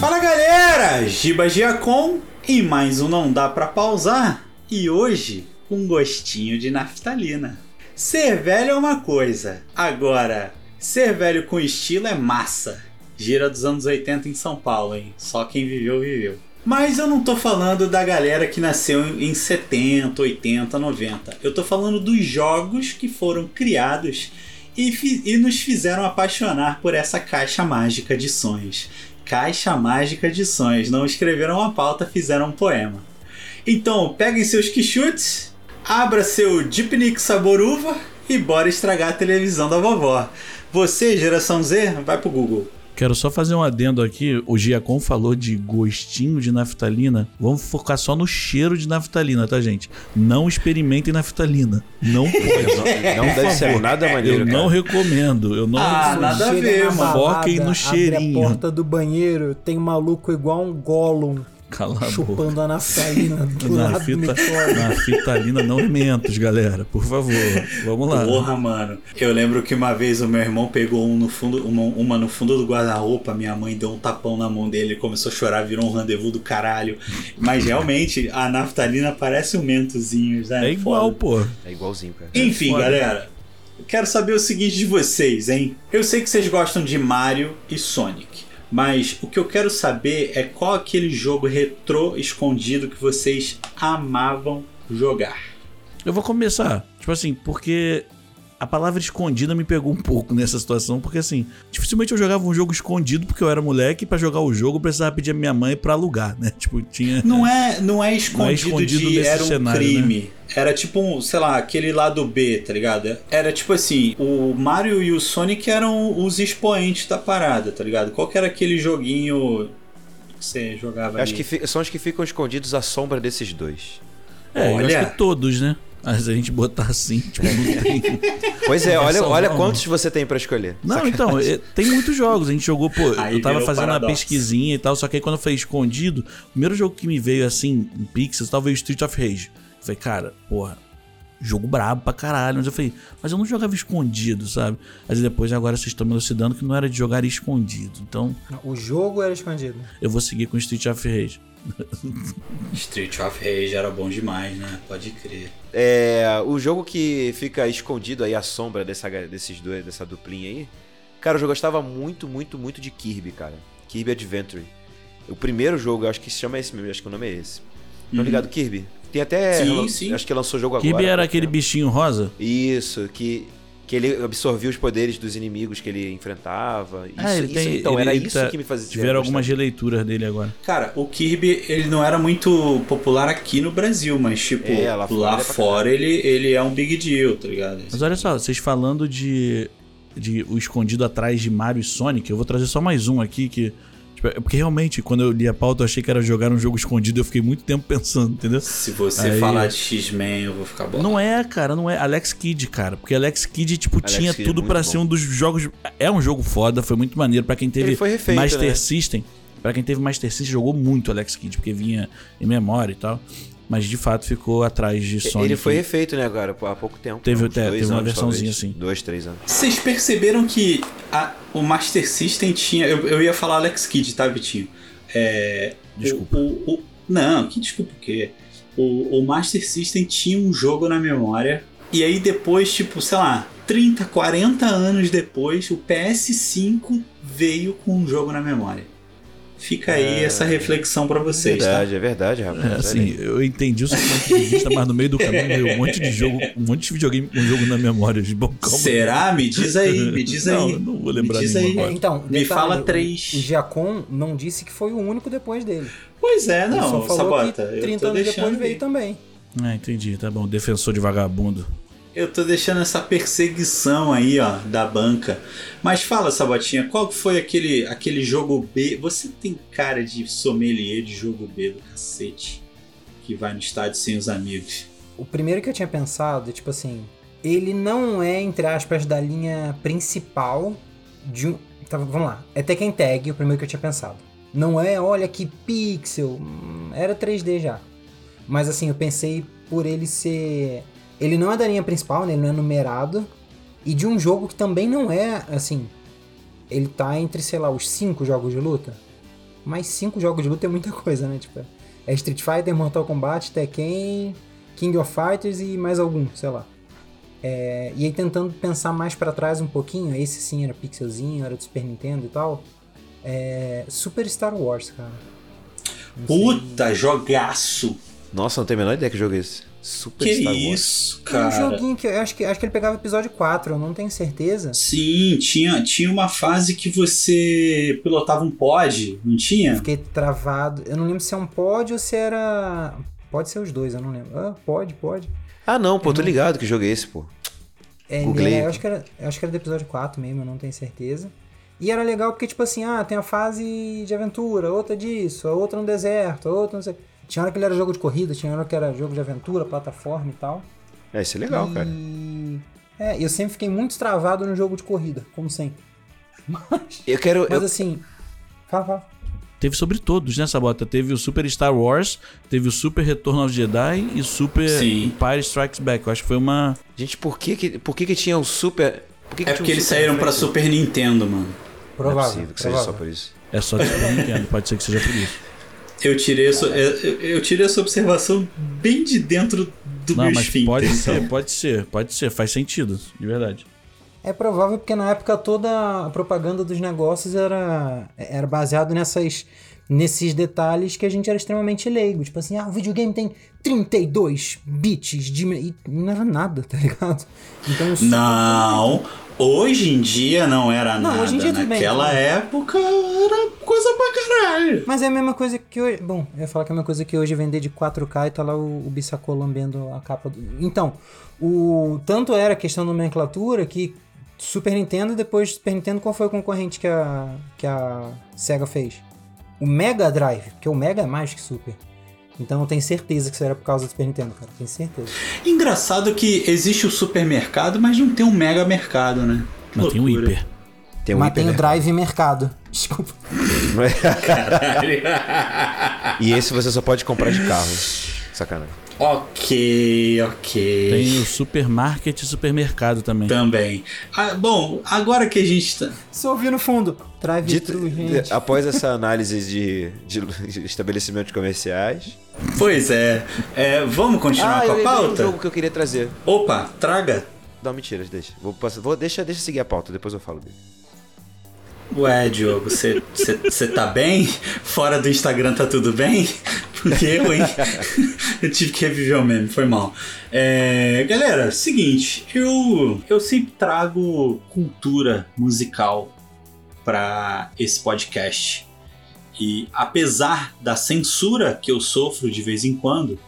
Fala galera, Giba Giacom e mais um Não Dá Pra Pausar. E hoje, um gostinho de naftalina. Ser velho é uma coisa, agora, ser velho com estilo é massa. Gira dos anos 80 em São Paulo, hein? Só quem viveu, viveu. Mas eu não tô falando da galera que nasceu em 70, 80, 90. Eu tô falando dos jogos que foram criados e, e nos fizeram apaixonar por essa caixa mágica de sonhos. Caixa mágica de sonhos. Não escreveram uma pauta, fizeram um poema. Então, peguem seus quichutes, abra seu Deepnik sabor uva e bora estragar a televisão da vovó. Você, geração Z, vai pro Google. Quero só fazer um adendo aqui. O Giacom falou de gostinho de naftalina. Vamos focar só no cheiro de naftalina, tá, gente? Não experimentem naftalina. Não pode. não deve ser nada maneiro. Eu cara. não recomendo. Eu não ah, recomendo. nada a ver, mano. Foquem no cheirinho. Abre a porta do banheiro, tem um maluco igual um Gollum Cala a Chupando boca. a naftalina do Na lado fita, do mictório. na fitalina, não mentos, galera. Por favor. Vamos lá. Porra, mano. Eu lembro que uma vez o meu irmão pegou um no fundo, uma, uma no fundo do guarda-roupa, minha mãe deu um tapão na mão dele, ele começou a chorar, virou um rendezvous do caralho. Mas realmente, a naftalina parece um mentozinho, né? É igual, Foda. pô. É igualzinho, cara. Enfim, foda. galera. Quero saber o seguinte de vocês, hein? Eu sei que vocês gostam de Mario e Sonic. Mas o que eu quero saber é qual aquele jogo retrô escondido que vocês amavam jogar. Eu vou começar. Tipo assim, porque a palavra escondida me pegou um pouco nessa situação, porque assim, dificilmente eu jogava um jogo escondido porque eu era moleque e pra jogar o jogo eu precisava pedir a minha mãe pra alugar, né? Tipo, tinha. Não é, não é escondido, escondido de nesse era um cenário, né? crime. Era tipo, um, sei lá, aquele lado B, tá ligado? Era tipo assim, o Mario e o Sonic eram os expoentes da parada, tá ligado? Qual que era aquele joguinho que você jogava Eu acho ali? que fi- são os que ficam escondidos à sombra desses dois. É, eu Olha. acho que todos, né? Mas a gente botar assim, tipo, não tem. Pois é, olha, Versão olha não. quantos você tem pra escolher. Não, então, é, tem muitos jogos. A gente jogou, pô, Aí eu tava virou fazendo uma paradoxo. pesquisinha e tal, só que aí quando eu falei escondido, o primeiro jogo que me veio assim, em pixels, tal, veio Street of Rage. Eu falei, cara, porra, jogo brabo pra caralho. Mas eu falei, mas eu não jogava escondido, sabe? Mas depois agora vocês estão me elucidando que não era de jogar escondido. Então, O jogo era escondido. eu vou seguir com Street of Rage. Street of Rage era bom demais, né? Pode crer. É, o jogo que fica escondido aí à sombra dessa, desses dois, dessa duplinha aí. Cara, eu gostava muito, muito, muito de Kirby, cara. Kirby Adventure. O primeiro jogo, eu acho que se chama esse mesmo, acho que o nome é esse. Tá ligado, Kirby? Tem até. Sim, sim. Acho que lançou jogo Kirby agora. era há pouco aquele tempo. bichinho rosa? Isso, que, que ele absorvia os poderes dos inimigos que ele enfrentava. Isso, Ah, ele isso- tem- então, ele- era ele isso tá- que me fazia. Tiveram algumas releituras dele agora. Cara, o Kirby, ele não era muito popular aqui no Brasil, mas tipo, É, lá lá fora fora, é pra caralho. ele, ele é um big deal, tá ligado? Mas olha só, vocês falando de, de o escondido atrás de Mario e Sonic, eu vou trazer só mais um aqui que. Tipo, é porque realmente, quando eu li a pauta, eu achei que era jogar um jogo escondido, eu fiquei muito tempo pensando, entendeu? Se você Aí- falar de X-Men, eu vou ficar bom. Não é, cara, não é. Alex Kidd, cara. Porque Alex Kidd, tipo, Alex tinha Kidd é tudo pra bom. ser um dos jogos. É um jogo foda, foi muito maneiro. Pra quem teve refeito, Master né? System. Pra quem teve Master System, jogou muito Alex Kidd, porque vinha em memória e tal. Mas de fato ficou atrás de Sonic. Ele foi refeito, né, agora, há pouco tempo. Teve- é, teve uma anos, versãozinha talvez. assim. Dois, três anos. Vocês perceberam que a- o Master System tinha. Eu, eu ia falar Alex Kidd, tá, Vitinho? É, Desculpa. o- o- o- não, que desculpa o quê? O, o Master System tinha um jogo na memória. E aí depois, tipo, sei lá, 30, 40 anos depois, o PS5 veio com um jogo na memória. Fica aí É. essa reflexão pra vocês, tá? verdade, é verdade, rapaz. É, assim, eu entendi o seu ponto de vista, mas no meio do caminho veio um monte de jogo, um monte de videogame com jogo na memória. Bom, calma. Será? Me diz aí, me diz aí. Não, eu não vou lembrar Me diz aí. agora. É, então, Me fala o- três. O Giacom não disse que foi o único depois dele. Pois é, Ele não, só falou Sabota. que eu 30 tô anos deixando depois veio aí. também. Ah, entendi, tá bom. Defensor de vagabundo. Eu tô deixando essa perseguição aí, ó, da banca. Mas fala, Sabotinha, qual foi aquele, aquele jogo B? Você tem cara de sommelier de jogo B do cacete. Que vai no estádio sem os amigos. O primeiro que eu tinha pensado, tipo assim, ele não é, entre aspas, da linha principal de um. Tá, vamos lá. É Tekken Tag, o primeiro que eu tinha pensado. Não é, olha que pixel. hum, Era 3D já. Mas assim, eu pensei por ele ser. Ele não é da linha principal, né? Ele não é numerado. E de um jogo que também não é, assim. ele tá entre, sei lá, os cinco jogos de luta. Mas cinco jogos de luta é muita coisa, né? Tipo, é Street Fighter, Mortal Kombat, Tekken, King of Fighters e mais algum, sei lá. É, e aí tentando pensar mais para trás um pouquinho, esse sim era pixelzinho, era do Super Nintendo e tal. É, Super Star Wars, cara. Não sei- Puta, jogaço! Nossa, não tenho a menor ideia que jogo é esse. Super Que Star Wars. isso, É um cara. joguinho que eu acho que, acho que ele pegava episódio 4, eu não tenho certeza. Sim, tinha, tinha uma fase que você pilotava um pod, não tinha? Fiquei travado. Eu não lembro se é um pod ou se era. Pode ser os dois, eu não lembro. Ah, pode, pode. Ah, não, pô, tô ligado que jogo é esse, pô. É, é, eu, acho que era, eu acho que era do episódio 4 mesmo, eu não tenho certeza. E era legal porque, tipo assim, ah, tem a fase de aventura, outra disso, a outra no deserto, a outra não sei. Tinha hora que ele era jogo de corrida, tinha hora que era jogo de aventura, plataforma e tal. É, isso é legal, e... cara. É, eu sempre fiquei muito travado no jogo de corrida, como sempre. Mas, Eu quero. mas eu- assim. Fala, fala. Teve sobre todos, né, Sabota? Teve o Super Star Wars, teve o Super Retorno of Jedi e Super Sim. Empire Strikes Back. Eu acho que foi uma. Gente, por que que, por que que tinha o Super... Por que que É porque um eles Super saíram pra Reflexo? Super Nintendo, mano. Não é Provável. possível que seja só provável. por isso. É só Super Nintendo, pode ser que seja por isso. Eu tirei, essa, eu, eu tirei essa observação bem de dentro do Não, meu mas esfíncter. pode então. ser, pode ser, pode ser, faz sentido, de verdade. É provável porque na época toda a propaganda dos negócios era, era baseado nessas, nesses detalhes que a gente era extremamente leigo. Tipo assim, ah, o videogame tem 32 bits de. E não era nada, tá ligado? Então, Não, hoje em dia não era Não, nada. hoje em dia Naquela bem. época era coisa pra caralho. Mas é a mesma coisa que hoje. Bom, eu ia falar que é a mesma coisa que hoje vender de 4K e tá lá o, o Bissacô lambendo a capa do. Então, o tanto era a questão da nomenclatura que Super Nintendo, depois Super Nintendo, qual foi o concorrente que a, que a Sega fez? O Mega Drive, porque o Mega é mais que Super. Então eu tenho certeza que isso era por causa do Super Nintendo, cara. Tenho certeza. Engraçado que existe o supermercado, mas não tem um mega mercado, né? Que Não, tem o loucura. hiper. Tem um Mas tem o hiper, Drive Mercado. Desculpa. Caralho. E esse você só pode comprar de carro. Sacanagem. Ok, ok. Tem o supermarket e supermercado também. Também. Ah, bom, agora que a gente tá. Só ouvi no fundo. Drive Dito, thru, gente. após essa análise de, de, estabelecimentos comerciais. Pois é. É, vamos continuar ah, com eu a lembrei um pauta? jogo que eu queria trazer. Opa, traga. Não, mentira, deixa. Vou, passar- vou, deixa, deixa eu seguir a pauta, depois eu falo dele. Ué, Diogo, você tá bem? Fora do Instagram tá tudo bem? Porque eu, hein? eu tive que reviver o meme, foi mal. É, galera, seguinte, eu, eu sempre trago cultura musical para esse podcast. E apesar da censura que eu sofro de vez em quando,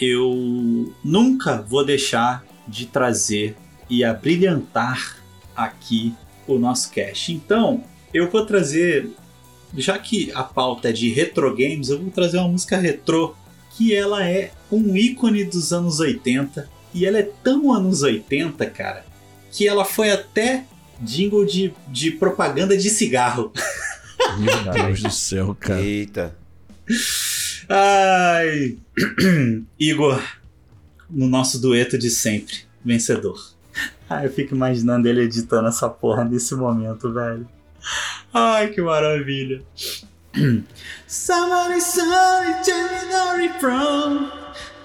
eu nunca vou deixar de trazer e abrilhantar aqui o nosso cast. Então, eu vou trazer, já que a pauta é de retro games, eu vou trazer uma música retrô que ela é um ícone dos anos 80 e ela é tão anos 80, cara, que ela foi até jingle de, de propaganda de cigarro. Meu Deus do céu, cara. Eita. Ai, Igor, no nosso dueto de sempre, vencedor. Ai, eu fico imaginando ele editando essa porra nesse momento, velho. Ai, que maravilha. Somebody, somebody, January from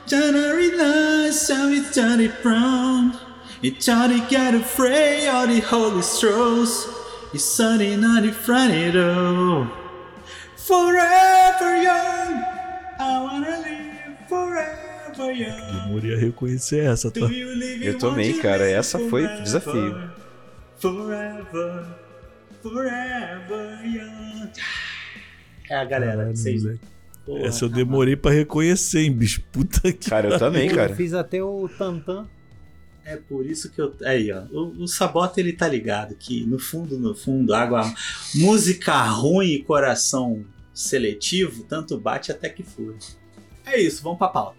January last, somebody, Johnny from It's Johnny got afraid, all the holy strolls It's Sunday night, Friday, though Forever young, I wanna live forever young. Demorei a reconhecer essa, tá? Do you live Eu in you cara, essa foi forever, desafio. Forever, forever young. É a galera, Caralho, vocês. Porra, Essa eu tá demorei pra reconhecer, hein, bicho. Puta que. Cara, eu também, Eu cara. fiz até o Tantan. É por isso que eu. Aí, ó. O, o Sabota ele tá ligado que no fundo, no fundo, água. Música ruim e coração seletivo, tanto bate até que fura. É isso, vamos pra pauta.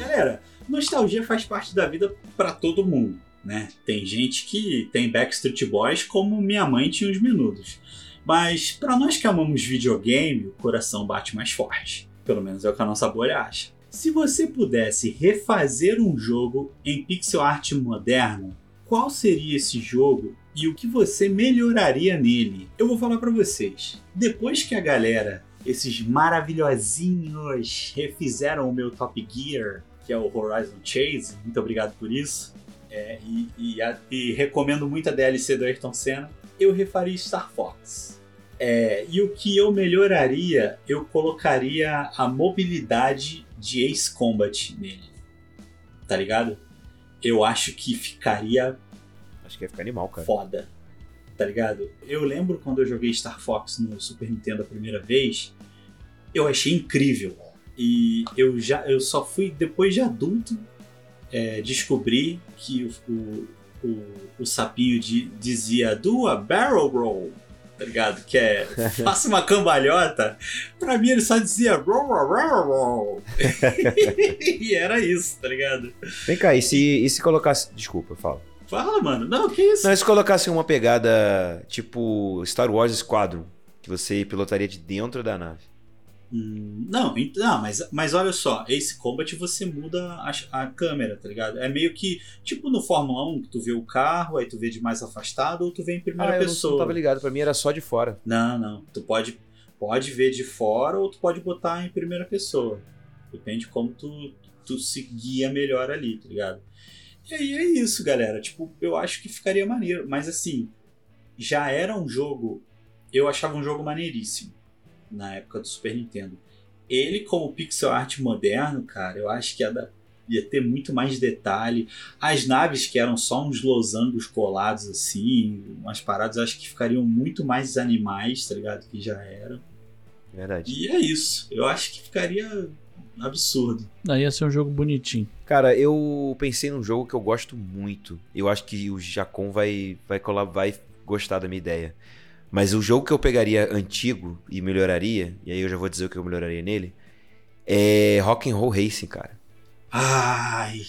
Galera, nostalgia faz parte da vida pra todo mundo, né? Tem gente que tem Backstreet Boys como minha mãe tinha os menudos. Mas pra nós que amamos videogame, o coração bate mais forte. Pelo menos é o que a nossa bolha acha. Se você pudesse refazer um jogo em pixel art moderno, qual seria esse jogo e o que você melhoraria nele. Eu vou falar pra vocês. Depois que a galera, esses maravilhosinhos, refizeram o meu Top Gear, que é o Horizon Chase, muito obrigado por isso. É, e, e e recomendo muito a DLC do Ayrton Senna. Eu refaria Star Fox. É, e o que eu melhoraria, eu colocaria a mobilidade de Ace Combat nele. Tá ligado? Eu acho que ficaria Acho que ia ficar animal, cara. foda. Tá ligado? Eu lembro quando eu joguei Star Fox no Super Nintendo a primeira vez, eu achei incrível. E eu já eu só fui depois de adulto é, descobrir que o, o, o, o sapinho de- dizia do a barrel roll, tá ligado? Que é faça uma cambalhota. Pra mim ele só dizia roll, roll, roll, e era isso, tá ligado? Vem cá, e se, e se colocasse. Desculpa, fala. Fala, mano. Não, que isso? Não, se colocasse uma pegada tipo Star Wars Squadron, que você pilotaria de dentro da nave. Hum, não, não mas, mas olha só, Ace Combat você muda a, a câmera, tá ligado? É meio que, tipo no Fórmula 1, que tu vê o carro, aí tu vê de mais afastado, ou tu vê em primeira ah, eu não, pessoa. não tava ligado, pra mim era só de fora. Não, não. Tu pode, pode ver de fora ou tu pode botar em primeira pessoa. Depende de como tu, tu se guia melhor ali, tá ligado? E aí é isso, galera. Tipo, eu acho que ficaria maneiro. Mas assim, já era um jogo. Eu achava um jogo maneiríssimo na época do Super Nintendo. Ele, como pixel art moderno, cara, eu acho que ia, ia ter muito mais detalhe. As naves que eram só uns losangos colados assim, umas paradas, eu acho que ficariam muito mais animais, tá ligado? Que já eram. Verdade. E é isso. Eu acho que ficaria absurdo. Daí ia ser um jogo bonitinho. Cara, eu pensei num jogo que eu gosto muito. Eu acho que o Jacon vai, vai, colar, vai gostar da minha ideia. Mas o jogo que eu pegaria antigo e melhoraria, e aí eu já vou dizer o que eu melhoraria nele, é Rock and Roll Racing, cara. Ai.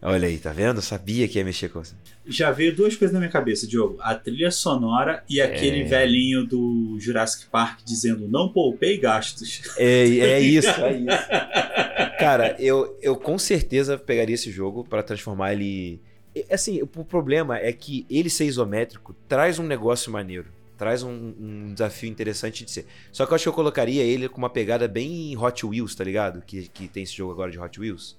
Olha aí, tá vendo? Eu sabia que ia mexer com você. Já veio duas coisas na minha cabeça, Diogo. A trilha sonora e aquele É. velhinho do Jurassic Park dizendo não poupei gastos. É, é isso, é isso. Cara, eu, eu com certeza pegaria esse jogo pra transformar ele. e, Assim, o problema é que ele ser isométrico traz um negócio maneiro. Traz um, um desafio interessante de ser. Só que eu acho que eu colocaria ele com uma pegada bem Hot Wheels, tá ligado? Que, que tem esse jogo agora de Hot Wheels.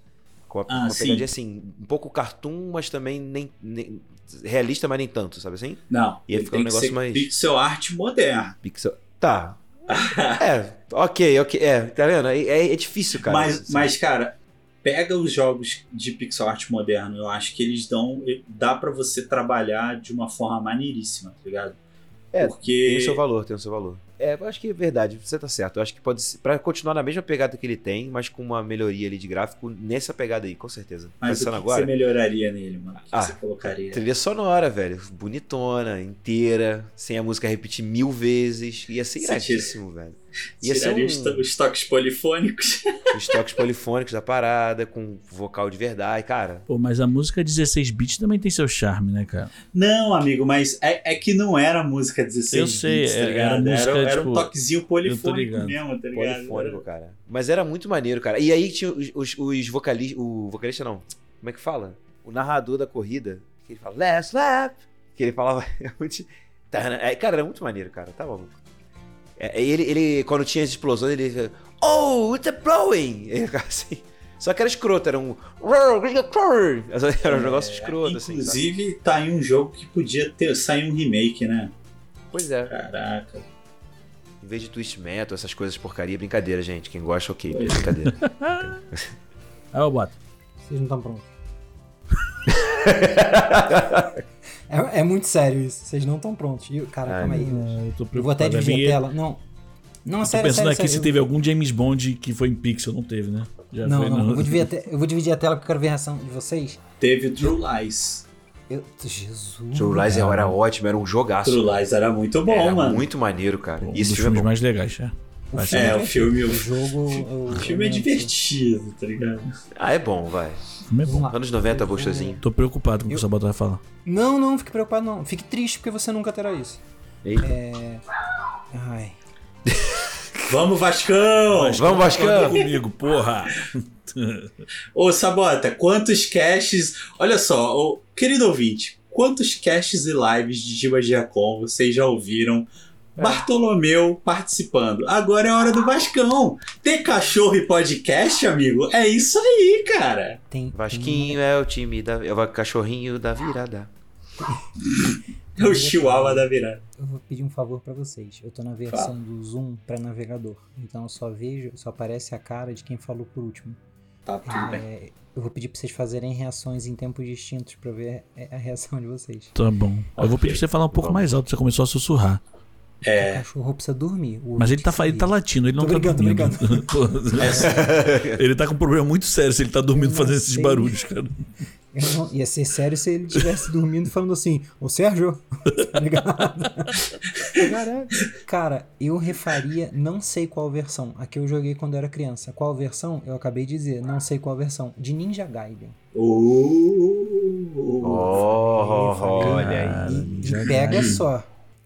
Com uma, Ah, uma sim. pegadinha assim, um pouco cartoon, mas também nem, nem- realista, mas nem tanto, sabe assim? Não, Ia ele ficar um negócio mais- pixel art moderno. Pixel. Tá. é, ok, ok. É, tá vendo? É, é- é difícil, cara. mas, mas, cara, pega os jogos de pixel art moderno. Eu acho que eles dão. Dá pra você trabalhar de uma forma maneiríssima, tá ligado? É, Porque. Tem o seu valor, tem o seu valor. É, eu acho que é verdade, você tá certo. Eu acho que pode ser, pra continuar na mesma pegada que ele tem, mas com uma melhoria ali de gráfico nessa pegada aí, com certeza. Mas o que, Pensando que agora, você melhoraria nele, mano? O que Ah, você colocaria? trilha sonora, velho, bonitona, inteira, sem a música repetir mil vezes, ia ser Você iradíssimo, velho. Ia ser Tiraria um- os, to- os toques polifônicos. Os toques polifônicos da parada, com vocal de verdade, cara. Pô, mas a música 16 bits também tem seu charme, né, cara? Não, amigo, mas é, é que não era música 16 Eu sei, bits, tá era- ligado? era música, era, era um tipo, toquezinho polifônico mesmo, tá ligado? Polifônico, cara. Mas era muito maneiro, cara. E aí tinha os, os, os vocalistas. O vocalista não. Como é que fala? O narrador da corrida. Que ele fala, last lap. Que ele falava. é muito- Tá, é, Cara, era muito maneiro, cara. Tá maluco. É, ele, ele, quando tinha as explosões, ele. Oh, it's a blowing! Ele ficava assim. Só que era escroto, era um. Era um negócio escroto, assim. Inclusive, tá aí um jogo que podia ter sair um remake, né? Pois é. Caraca. Em vez de twist metal, essas coisas porcaria, brincadeira, gente. Quem gosta, ok. Brincadeira. Aí eu boto. Vocês não estão prontos. É, é muito sério isso. Vocês não estão prontos. Cara, Ai, calma aí. meu Eu tô Eu vou até dividir Minha- a tela. Não. Não, Tô sério, pensando sério, aqui sério. se teve algum James Bond que foi em pixel. Não teve, né? Já Não, foi, não. Eu vou, dividir eu vou dividir a tela porque eu quero ver a reação de vocês. Teve True Lies. Eu... Jesus. True Lies era ótimo, era um jogaço. True Lies era muito bom, Era mano. muito maneiro, cara. Um E esse filme é mais legais, é. O Acho filme É, é o filme- O jogo. eu- O filme é divertido, tá ligado? Ah, é bom, vai. O é Vamos bom. lá. Anos 90, Eu vou- gostosinho. Tô preocupado com o que o Sabota vai falar. Não, não, fique preocupado, não. Fique triste porque você nunca terá isso. Eita. É. Ai. Vamos, Vascão! Vamos, Vascão! Comigo, porra! Ô, Sabota, quantos caches. Olha só, ô, querido ouvinte, quantos casts e lives de Giba Giacom vocês já ouviram Bartolomeu participando. Agora é hora do Vascão. Ter cachorro e podcast, amigo? É isso aí, cara. Tem, Vasquinho é o time da. É o cachorrinho da virada. É o chihuahua da virada. Eu vou pedir um favor pra vocês. Eu tô na versão do Zoom pra navegador. Então eu só vejo, só aparece a cara de quem falou por último. Tá tudo bem. É, eu vou pedir pra vocês fazerem reações em tempos distintos pra ver a reação de vocês. Tá bom. Eu vou pedir pra você falar um pouco mais alto, você começou a sussurrar. O É. cachorro precisa dormir. o Mas ele tá, ele tá latindo, ele não Tô tá dormindo. Ele tá com um problema muito sério se ele tá dormindo fazendo esses barulhos, cara. Não- ia ser sério se ele estivesse dormindo falando assim, ô Sérgio, tá ligado? Cara, eu refaria, não sei qual versão. A que eu joguei quando eu era criança. Qual versão? Eu acabei de dizer, não sei qual versão. De Ninja Gaiden. Uh, Oh, Falei, olha aí. E, e pega só.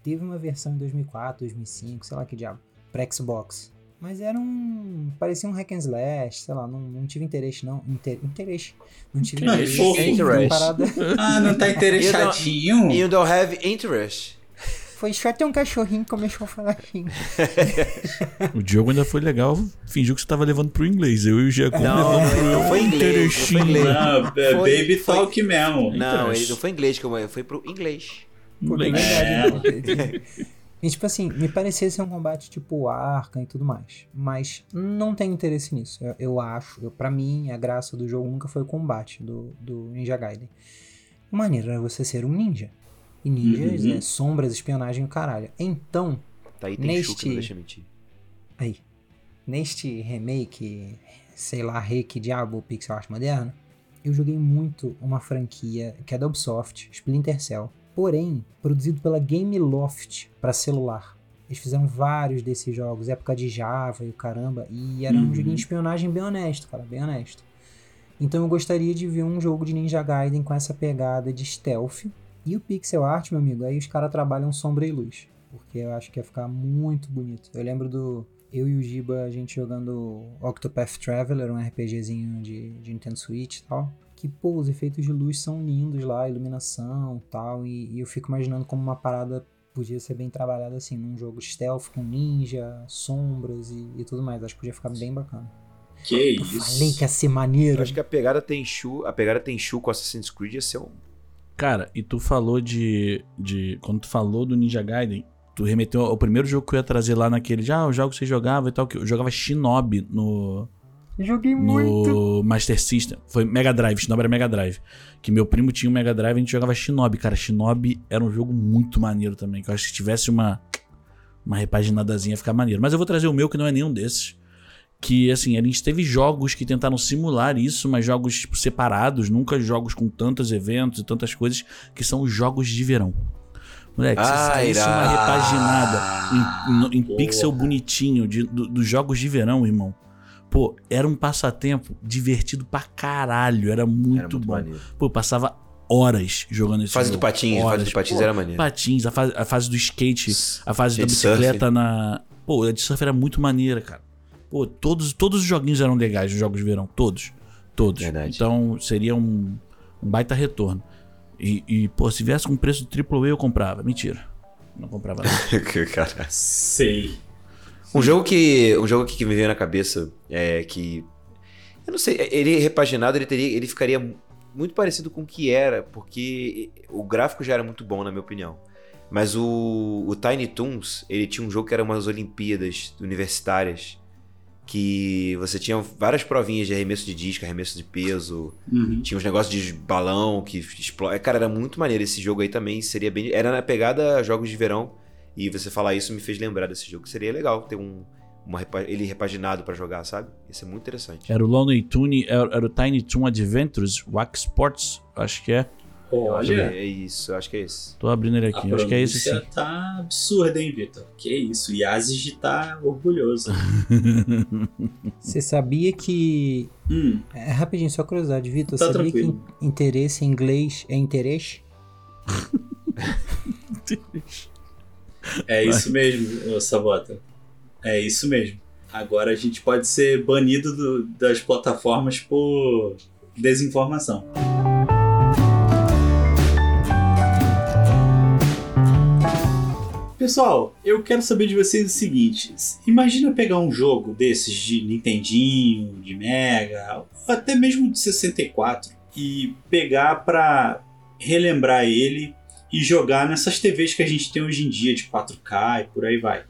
Teve uma versão em 2004, 2005, sei lá que diabo, pra Xbox. Mas era um. parecia um hack and slash, sei lá, não, não tive interesse não. Inter, interesse. Não tive Não, interesse. Interesse. Parada, Ah, não tá interessadinho? You don't have interest. foi só ter um cachorrinho que começou a falar assim. O Diogo ainda foi legal, fingiu que você tava levando pro inglês. Eu e o Giacomo levando pro não foi inglês, não foi inglês. Não, é Foi- baby foi- talk mesmo. Não, ele não foi inglês, que eu foi pro inglês. Pô, verdade, né? E tipo assim, me parecia ser um combate tipo Arkham e tudo mais. Mas não tenho interesse nisso. Eu, eu acho, eu, pra mim, a graça do jogo nunca foi o combate do, do Ninja Gaiden. O maneiro era você ser um ninja. E ninjas Uhum. é sombras, espionagem e o caralho. Então, Tá aí tem Neste- que não deixa mentir. aí, neste remake, sei lá, rei diabo, pixel art moderno, eu joguei muito uma franquia que é da Ubisoft, Splinter Cell, porém produzido pela Gameloft para celular. Eles fizeram vários desses jogos, época de Java e o caramba, e era um Uhum. joguinho de espionagem bem honesto, cara, bem honesto. Então eu gostaria de ver um jogo de Ninja Gaiden com essa pegada de stealth. E o pixel art, meu amigo, aí os caras trabalham sombra e luz. Porque eu acho que ia ficar muito bonito. Eu lembro do. Eu e o Giba, a gente jogando Octopath Traveler, um RPGzinho de, de Nintendo Switch e tal. Que, pô, os efeitos de luz são lindos lá, iluminação e tal. E, e eu fico imaginando como uma parada podia ser bem trabalhada assim, num jogo stealth com ninja, sombras e, e tudo mais. Acho que podia ficar bem bacana. Que Eu isso. falei que ia ser Eu maneiro. acho que a pegada tem Chu, a pegada tem Chu com Assassin's Creed ia ser um. Cara, e tu falou de, de. Quando tu falou do Ninja Gaiden, tu remeteu ao primeiro jogo que eu ia trazer lá naquele. Já, ah, os jogos que você jogava e tal. que Eu jogava Shinobi no, Joguei muito. no Master System. Foi Mega Drive, Shinobi era Mega Drive. Que meu primo tinha um Mega Drive e a gente jogava Shinobi. Cara, Shinobi era um jogo muito maneiro também. Que eu acho que se tivesse uma, uma repaginadazinha ia ficar maneiro. Mas eu vou trazer o meu, que não é nenhum desses. Que, assim, a gente teve jogos que tentaram simular isso, mas jogos tipo, separados, nunca jogos com tantos eventos e tantas coisas, que são os jogos de verão. Moleque, se Ah, saísse uma repaginada em, em pixel bonitinho de- do- dos jogos de verão, irmão. Pô, era um passatempo divertido pra caralho. Era muito, Era muito bom. maneiro. Pô, eu passava horas jogando esse Fase do jogo. patins, Horas. fase do patins Pô, era maneiro. Patins, a fase, a fase do skate, a fase da De bicicleta na. Pô, a de surf era muito maneira, cara. Pô, todos, todos os joguinhos eram legais, os jogos de verão. Todos. Todos. Verdade. Então seria um, um baita retorno. E, e, pô, se viesse com preço de AAA eu comprava. Mentira. Não comprava. Cara. Sei. Um jogo que. Um jogo que me veio na cabeça é que. Eu não sei, ele repaginado, ele teria. Ele ficaria muito parecido com o que era, porque o gráfico já era muito bom, na minha opinião. Mas o, o Tiny Toons, ele tinha um jogo que era umas Olimpíadas universitárias. Que você tinha várias provinhas de arremesso de disco, arremesso de peso, Uhum. tinha uns negócios de balão que explode. Cara, era muito maneiro. Esse jogo aí também seria bem. Era na pegada jogos de verão. E você falar isso me fez lembrar desse jogo. Seria legal ter um. Uma, ele repaginado pra jogar, sabe? Isso é muito interessante. Era o Lonely Tune, era, era o Tiny Toon Adventures, Wax Sports, acho que é. Olha, é isso, acho que é esse. Tô abrindo ele a aqui, acho que é esse sim. tá absurda, hein, Vitor? Que isso, Yazid tá orgulhoso. Você sabia que. hum, É, rapidinho, só curiosidade, Vitor. Tá sabia tranquilo. que in- interesse em inglês é interesse? É isso mesmo, Sabota. É isso mesmo. Agora a gente pode ser banido do, das plataformas por desinformação. Pessoal, eu quero saber de vocês o seguinte: imagina pegar um jogo desses de Nintendinho, de Mega, até mesmo de 64 e pegar para relembrar ele e jogar nessas TVs que a gente tem hoje em dia de 4K e por aí vai.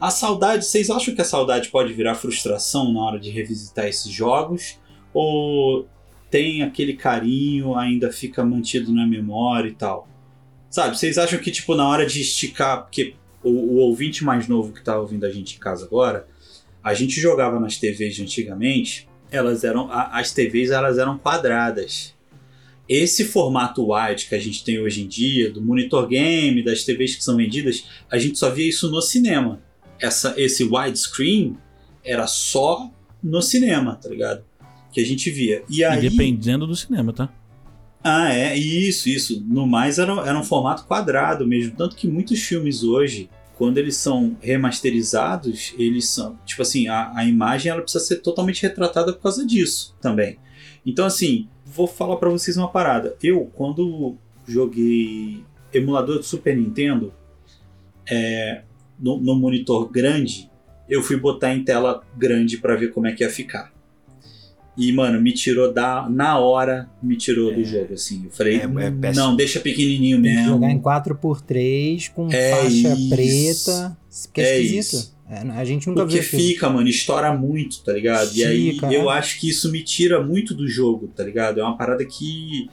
A saudade, vocês acham que a saudade pode virar frustração na hora de revisitar esses jogos? Ou tem aquele carinho, ainda fica mantido na memória e tal? Sabe, vocês acham que, tipo, na hora de esticar, porque o, o ouvinte mais novo que tá ouvindo a gente em casa agora, a gente jogava nas TVs de antigamente, elas eram. a- as TVs elas eram quadradas. Esse formato wide que a gente tem hoje em dia, do monitor game, das TVs que são vendidas, a gente só via isso no cinema. Essa, esse widescreen era só no cinema, tá ligado? Que a gente via. E aí. E dependendo do cinema, tá? Ah, é, isso, isso. No mais era, era um formato quadrado mesmo. Tanto que muitos filmes hoje, quando eles são remasterizados, eles são. Tipo assim, a, a imagem ela precisa ser totalmente retratada por causa disso também. Então, assim, vou falar pra vocês uma parada. Eu, quando joguei emulador de Super Nintendo, é, no, no monitor grande, eu fui botar em tela grande pra ver como é que ia ficar. E, mano, me tirou da. Na hora, me tirou do jogo, assim. Eu falei, É- é péssimo. não, deixa pequenininho Tem que mesmo. jogar em 4x3 com É faixa isso. preta. É, É esquisito. isso. É, a gente nunca Porque fica, mano, estoura muito, tá ligado? e aí eu é. acho que isso me tira muito do jogo, tá ligado? É uma parada que.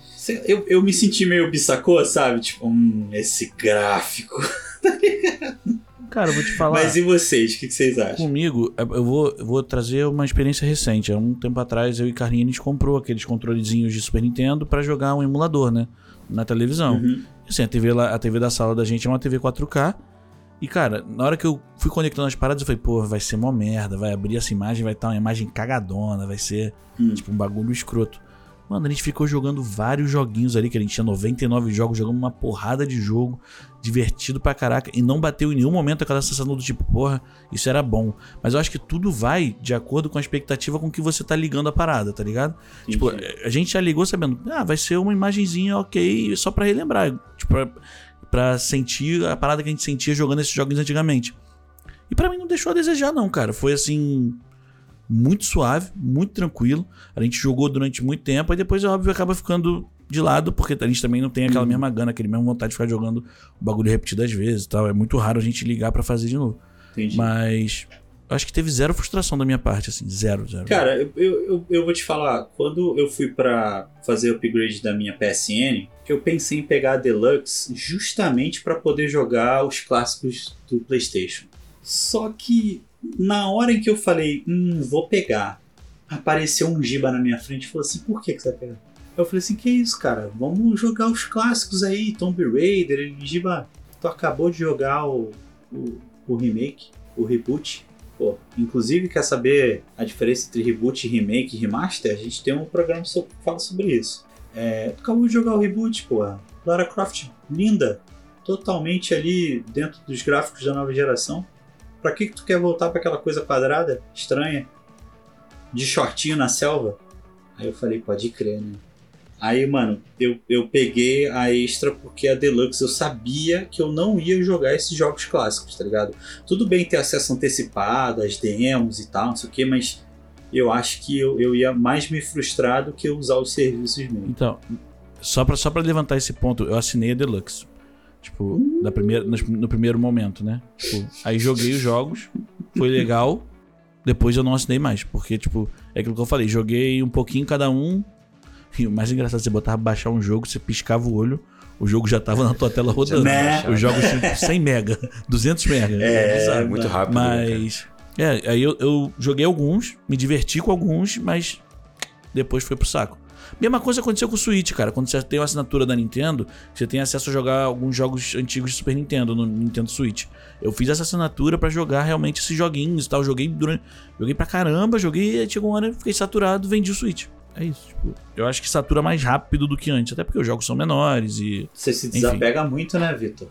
Eu, eu me senti meio bissacô, sabe? Tipo, hum, esse gráfico. Cara, eu vou te falar. Mas e vocês? O que, que vocês acham? Comigo, eu vou, eu vou trazer uma experiência recente. Há um tempo atrás, eu e Carlinhos a gente comprou aqueles controlezinhos de Super Nintendo pra jogar um emulador, né? Na televisão. Uhum. Assim, a TV, lá, a TV da sala da gente é uma TV 4K. E, cara, na hora que eu fui conectando as paradas, eu falei, pô, vai ser mó merda, vai abrir essa imagem, vai estar uma imagem cagadona, vai ser, Hum. tipo, um bagulho escroto. Mano, a gente ficou jogando vários joguinhos ali, que a gente tinha 99 jogos, jogando uma porrada de jogo, divertido pra caraca, e não bateu em nenhum momento aquela sensação do tipo, porra, isso era bom. Mas eu acho que tudo vai de acordo com a expectativa com que você tá ligando a parada, tá ligado? Tipo, Entendi. a gente já ligou sabendo, ah, vai ser uma imagenzinha ok, só pra relembrar. Tipo, pra, pra sentir a parada que a gente sentia jogando esses jogos antigamente. E pra mim não deixou a desejar, não, cara. Foi assim. Muito suave, muito tranquilo. A gente jogou durante muito tempo, e depois, óbvio, acaba ficando de lado, porque a gente também não tem aquela mesma gana, aquele mesmo vontade de ficar jogando o bagulho repetidas vezes e tal. É muito raro a gente ligar pra fazer de novo. Entendi. Mas. Acho que teve zero frustração da minha parte, assim. Zero, zero. Cara, eu, eu, eu- vou te falar, quando eu fui pra fazer o upgrade da minha PSN, eu pensei em pegar a Deluxe justamente pra poder jogar os clássicos do PlayStation. Só que na hora em que eu falei, hum, vou pegar, apareceu um Giba na minha frente e falou assim: por que, que você vai pegar? Eu falei assim: que isso, cara? Vamos jogar os clássicos aí, Tomb Raider. Ele, Giba, tu acabou de jogar o, o, o remake, o reboot. Pô, inclusive, quer saber a diferença entre reboot, remake e remaster? A gente tem um programa que fala sobre isso. É, tu acabou de jogar o reboot, porra. Lara Croft, linda. Totalmente ali dentro dos gráficos da nova geração. Pra que, que tu quer voltar pra aquela coisa quadrada, estranha? De shortinho na selva? Aí eu falei, pode crer, né? Aí, mano, eu, eu peguei a extra porque a Deluxe eu sabia que eu não ia jogar esses jogos clássicos, tá ligado? Tudo bem ter acesso antecipado, às demos e tal, não sei o que, mas eu acho que eu, eu ia mais me frustrar do que usar os serviços mesmo. Então, só pra, só pra levantar esse ponto, eu assinei a Deluxe. Tipo, da primeira, no, no primeiro momento, né? Tipo, aí joguei os jogos, foi legal. Depois eu não assinei mais, porque, tipo, é aquilo que eu falei, joguei um pouquinho cada um. E o mais engraçado, você botava baixar um jogo, você piscava o olho, o jogo já tava na tua tela rodando. Né? Os jogos tinham 100 mega, 200 mega. É, bizarro. É muito rápido. né? Mas. É, aí eu, eu joguei alguns, me diverti com alguns, mas depois foi pro saco. Mesma coisa aconteceu com o Switch, cara. Quando você tem uma assinatura da Nintendo, você tem acesso a jogar alguns jogos antigos de Super Nintendo no Nintendo Switch. Eu fiz essa assinatura pra jogar realmente esses joguinhos e tal. Joguei durante. Joguei pra caramba, joguei, chegou uma hora, fiquei saturado, vendi o Switch. É isso, tipo, eu acho que satura mais rápido do que antes, até porque os jogos são menores e. Você se desapega muito, né, Vitor?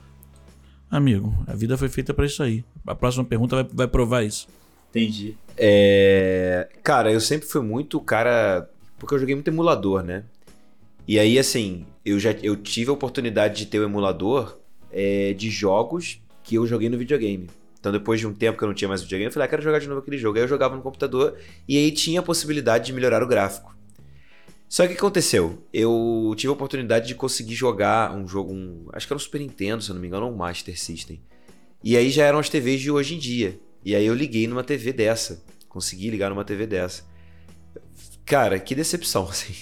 Amigo, a vida foi feita pra isso aí. A próxima pergunta vai, vai provar isso. Entendi. É, Cara, eu sempre fui muito cara. Porque eu joguei muito emulador, né? E aí, assim, eu já eu tive a oportunidade de ter o emulador é, de jogos que eu joguei no videogame. Então, depois de um tempo que eu não tinha mais videogame, eu falei, ah, quero jogar de novo aquele jogo. Aí eu jogava no computador e aí tinha a possibilidade de melhorar o gráfico. Só que o que aconteceu? Eu tive a oportunidade de conseguir jogar um jogo, um, acho que era um Super Nintendo, se eu não me engano, um Master System. E aí já eram as TVs de hoje em dia. E aí eu liguei numa TV dessa. Consegui ligar numa TV dessa. Cara, que decepção, assim.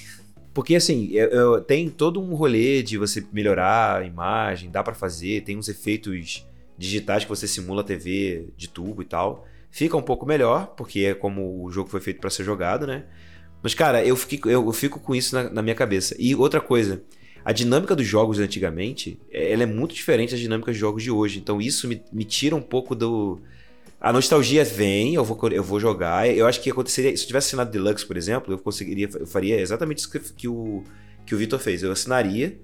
Porque assim, eu, eu, tem todo um rolê de você melhorar a imagem, dá para fazer, tem uns efeitos digitais que você simula a TV de tubo e tal. Fica um pouco melhor, porque é como o jogo foi feito para ser jogado, né? Mas, cara, eu, fico, eu, eu fico com isso na, na, minha cabeça. E outra coisa, a dinâmica dos jogos antigamente, ela é muito diferente das dinâmicas dos jogos de hoje. Então isso me, me tira um pouco do, a nostalgia vem, eu vou, eu vou jogar. Eu acho que aconteceria. Se eu tivesse assinado Deluxe, por exemplo, eu conseguiria. Eu faria exatamente isso que, que o, que o Vitor fez. Eu assinaria,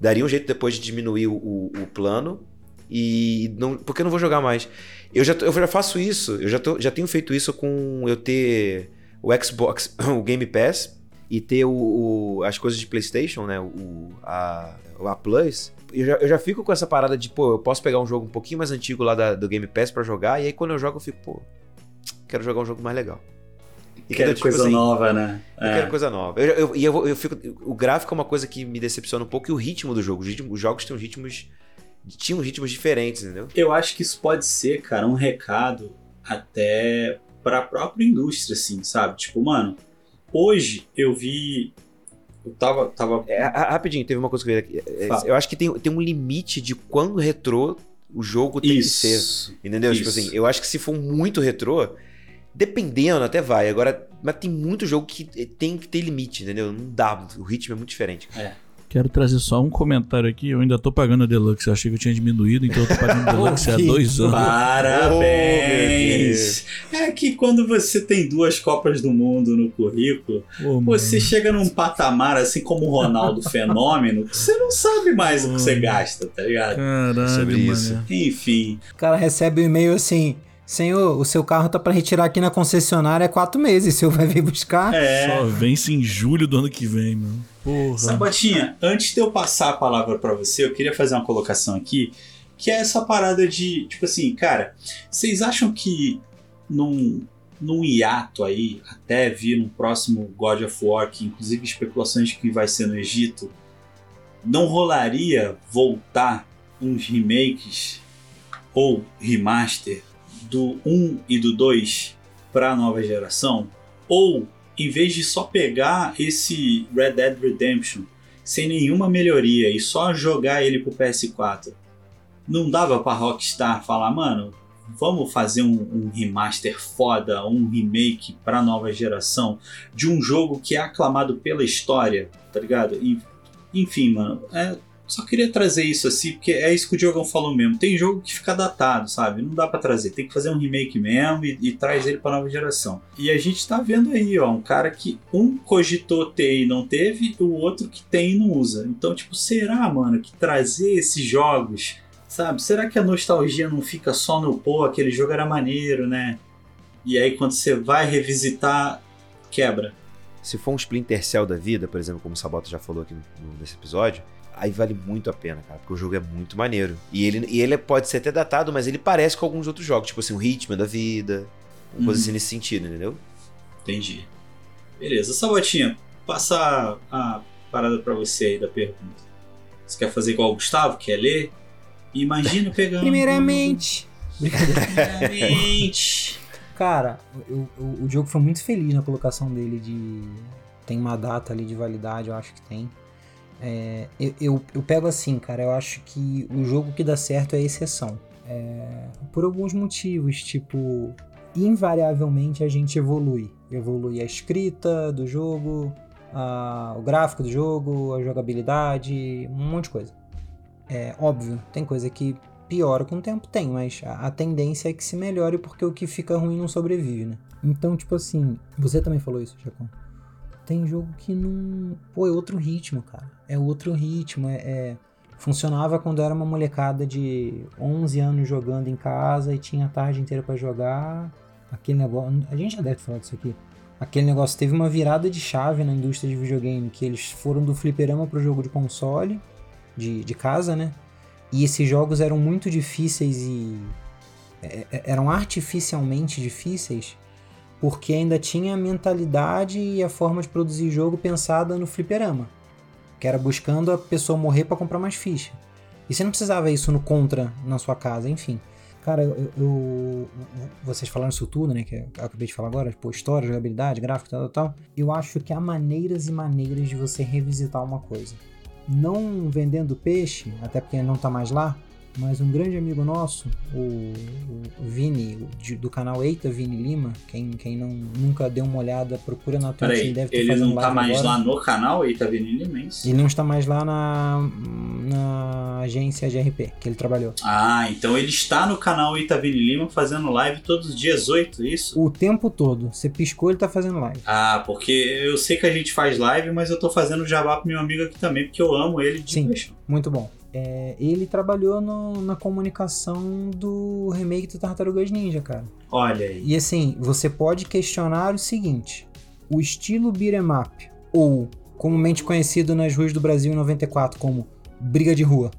daria um jeito depois de diminuir o, o, o plano. E não. Porque eu não vou jogar mais. Eu já, eu já faço isso, eu já, tô, já tenho feito isso com eu ter o Xbox, o Game Pass e ter o, o as coisas de PlayStation, né? O, a, a Plus eu já, eu já fico com essa parada de, pô, eu posso pegar um jogo um pouquinho mais antigo lá da, do Game Pass para jogar, e aí quando eu jogo eu fico, pô, quero jogar um jogo mais legal. E quero tipo, coisa assim, nova, né? Eu é. quero coisa nova. E eu, eu, eu, fico. O gráfico é uma coisa que me decepciona um pouco e o ritmo do jogo. Os, ritmos, os jogos têm ritmos. Tinham ritmos diferentes, entendeu? Eu acho que isso pode ser, cara, um recado até para a própria indústria, assim, sabe? Tipo, mano, hoje eu vi eu tava. tava... É, rapidinho, teve uma coisa que eu aqui. É, eu acho que tem, tem um limite de quando retrô o jogo tem Isso. que ser. Entendeu? Isso. Tipo assim, eu acho que se for muito retrô, dependendo até vai. Agora, mas tem muito jogo que tem que ter limite, entendeu? Não dá. O ritmo é muito diferente. É. Quero trazer só um comentário aqui. Eu ainda tô pagando a Deluxe. Eu achei que eu tinha diminuído, então eu tô pagando a Deluxe há dois anos. Parabéns! Oh, é que quando você tem duas Copas do Mundo no currículo, oh, você mano. chega num patamar, assim como o Ronaldo Fenômeno, que você não sabe mais oh. o que você gasta, tá ligado? Caralho, Sobre isso. Enfim. O cara recebe um e-mail assim. Senhor, o seu carro tá para retirar aqui na concessionária há quatro meses. O senhor vai vir buscar? É. Só vence em julho do ano que vem, mano. Porra. Sabatinha, antes de eu passar a palavra para você, eu queria fazer uma colocação aqui, que é essa parada de, tipo assim, cara, vocês acham que num, num hiato aí, até vir no próximo God of War, que inclusive especulações de que vai ser no Egito, não rolaria voltar uns remakes ou remaster do 1 e do 2 para a nova geração? Ou, em vez de só pegar esse Red Dead Redemption sem nenhuma melhoria e só jogar ele pro PS4, não dava para Rockstar falar, mano, vamos fazer um, um, remaster foda, um remake para nova geração de um jogo que é aclamado pela história, tá ligado? E, enfim, mano, é, só queria trazer isso assim, porque é isso que o Diogão falou mesmo. Tem jogo que fica datado, sabe? Não dá para trazer. Tem que fazer um remake mesmo e, e traz ele pra nova geração. E a gente tá vendo aí, ó, um cara que um cogitou ter e não teve, o outro que tem e não usa. Então, tipo, será, mano, que trazer esses jogos, sabe? Será que a nostalgia não fica só no, pô, aquele jogo era maneiro, né? E aí quando você vai revisitar, quebra. Se for um Splinter Cell da vida, por exemplo, como o Sabota já falou aqui nesse episódio, aí vale muito a pena, cara, porque o jogo é muito maneiro. E ele, e ele pode ser até datado, mas ele parece com alguns outros jogos, tipo assim, o ritmo da vida, uma hum. coisa assim nesse sentido, entendeu? Entendi. Beleza, Sabotinha, passar a parada para você aí da pergunta. Você quer fazer igual o Gustavo, quer ler? Imagina pegando. Primeiramente. Primeiramente. Cara, o, o, o jogo foi muito feliz na colocação dele de. Tem uma data ali de validade, eu acho que tem. É, eu, eu, eu, pego assim, cara, eu acho que o jogo que dá certo é a exceção. É, por alguns motivos, tipo, invariavelmente a gente evolui. Evolui a escrita do jogo, a, o gráfico do jogo, a jogabilidade, um monte de coisa. É óbvio, tem coisa que piora com o tempo, tem, mas a, a tendência é que se melhore porque o que fica ruim não sobrevive, né? Então, tipo assim, você também falou isso, Jacon. Tem jogo que não. Pô, é outro ritmo, cara. É outro ritmo. É, é... Funcionava quando era uma molecada de 11 anos jogando em casa e tinha a tarde inteira para jogar. Aquele negócio. A gente já deve falar disso aqui. Aquele negócio teve uma virada de chave na indústria de videogame, que eles foram do fliperama pro jogo de console, de, de casa, né? E esses jogos eram muito difíceis e. é, é, eram artificialmente difíceis porque ainda tinha a mentalidade e a forma de produzir jogo pensada no fliperama. Que era buscando a pessoa morrer para comprar mais ficha. E você não precisava isso no contra na sua casa, enfim. Cara, eu, eu- vocês falaram isso tudo, né? Que eu acabei de falar agora, tipo, história, jogabilidade, gráfico, tal, tal, tal. Eu acho que há maneiras e maneiras de você revisitar uma coisa. Não vendendo peixe, até porque não tá mais lá, mas um grande amigo nosso, o, o Vini, o de- do canal Eita Vini Lima, quem, quem não, nunca deu uma olhada, procura na Twitch, Peraí, deve estar ele não tá mais agora. lá no canal e tá vendo imenso. Ele não está mais lá na, na agência de RP que ele trabalhou. Ah, então ele está no canal Itavini Lima fazendo live todos os dias 8, isso? O tempo todo. Você piscou, ele tá fazendo live. Ah, porque eu sei que a gente faz live, mas eu tô fazendo jabá pro meu amigo aqui também, porque eu amo ele de Sim. paixão. Muito bom. É, ele trabalhou no- na comunicação do remake do Tartarugas Ninja, cara. Olha aí. E assim, você pode questionar o seguinte: o estilo beat'em up, ou comumente conhecido nas ruas do Brasil em 94 como briga de rua,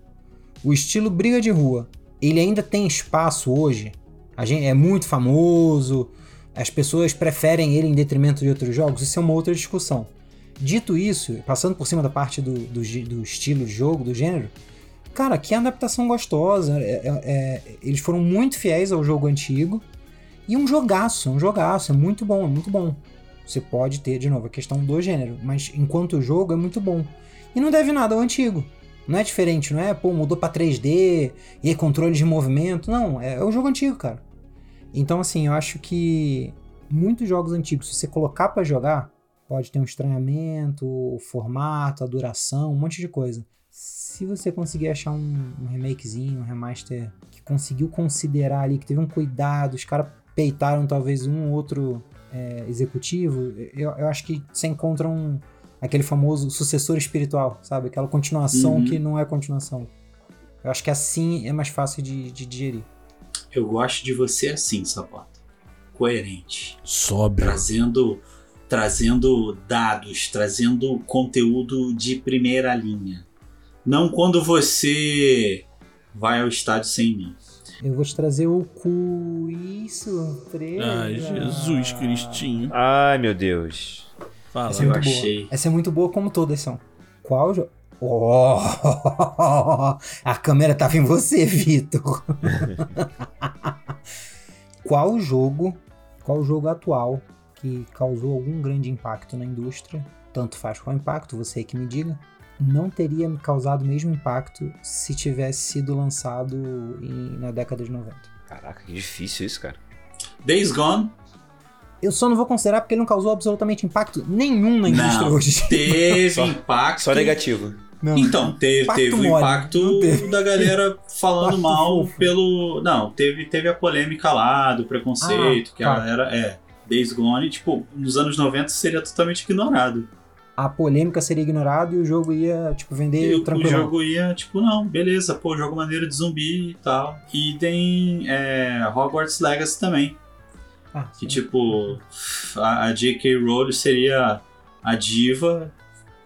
o estilo briga de rua, ele ainda tem espaço hoje? A gente é muito famoso, as pessoas preferem ele em detrimento de outros jogos? Isso é uma outra discussão. Dito isso, passando por cima da parte do, do, do estilo de jogo, do gênero, cara, que adaptação gostosa. é- é- é- eles foram muito fiéis ao jogo antigo. E um jogaço, um jogaço, é muito bom, é muito bom. Você pode ter, de novo, a questão do gênero, mas enquanto jogo é muito bom. E não deve nada ao antigo. Não é diferente, não é, pô, mudou pra 3D, e aí controle de movimento. Não, é, é o jogo antigo, cara. Então, assim, eu acho que muitos jogos antigos, se você colocar pra jogar, pode ter um estranhamento, o formato, a duração, um monte de coisa. Se você conseguir achar um, um remakezinho, um remaster que conseguiu considerar ali, que teve um cuidado, os caras peitaram talvez um ou outro é, executivo, eu, eu acho que você encontra um, aquele famoso sucessor espiritual, sabe? Aquela continuação Uhum. que não é continuação. Eu acho que assim é mais fácil de, de digerir. Eu gosto de você assim, Sapota. Coerente. Sóbrio. Trazendo, trazendo dados, trazendo conteúdo de primeira linha. Não quando você vai ao estádio sem mim. Eu vou te trazer o cu. Isso, surpresa. Ai, Jesus Cristinho. Ai, meu Deus. Fala. Essa é Eu muito achei. boa. Essa é muito boa como todas são. Qual jogo? Oh, a câmera tava em você, Vitor. qual jogo, qual jogo atual que causou algum grande impacto na indústria, tanto faz qual impacto, você que me diga, não teria causado o mesmo impacto se tivesse sido lançado em- na década de 90? Caraca, que difícil isso, cara. Days Gone Eu só não vou considerar porque ele não causou absolutamente impacto nenhum na indústria Não. hoje. teve Só- impacto. Só negativo. Não. Então, teve, Impacto teve o impacto teve. da galera falando mal fofo. pelo. Não, teve, teve a polêmica lá do preconceito, Ah, que tá. a galera. É. Days Gone, tipo, nos anos 90 seria totalmente ignorado. A polêmica seria ignorada e o jogo ia, tipo, vender E o, o tranquilo. jogo ia, tipo, não, beleza, pô, jogo maneiro de zumbi e tal. E tem é, Hogwarts Legacy também. Ah, Que sim. tipo, a, a J.K. Rowling seria a diva,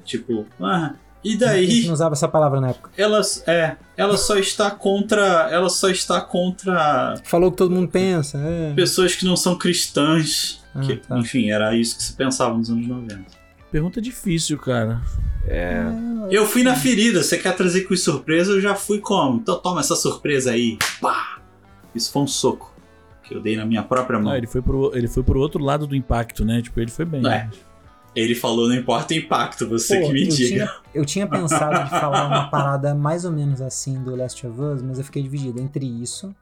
tipo, ah, e A gente daí não usava essa palavra na época. ela é, ela só está contra, ela só está contra Falou que todo mundo pensa. É. pessoas que não são cristãs. Ah, que, tá. Enfim, era isso que se pensava nos anos 90. Pergunta difícil, cara. É. Eu fui na ferida, você quer trazer com surpresa, eu já fui como? Então toma essa surpresa aí. Pá! Isso foi um soco que eu dei na minha própria mão. Ah, ele, foi pro, ele foi pro outro lado do impacto, né? Tipo, ele foi bem. É. Ele falou, não importa o impacto, você Pô, que me eu, diga. tinha, eu tinha pensado de falar uma parada mais ou menos assim do Last of Us, mas eu fiquei dividido entre isso.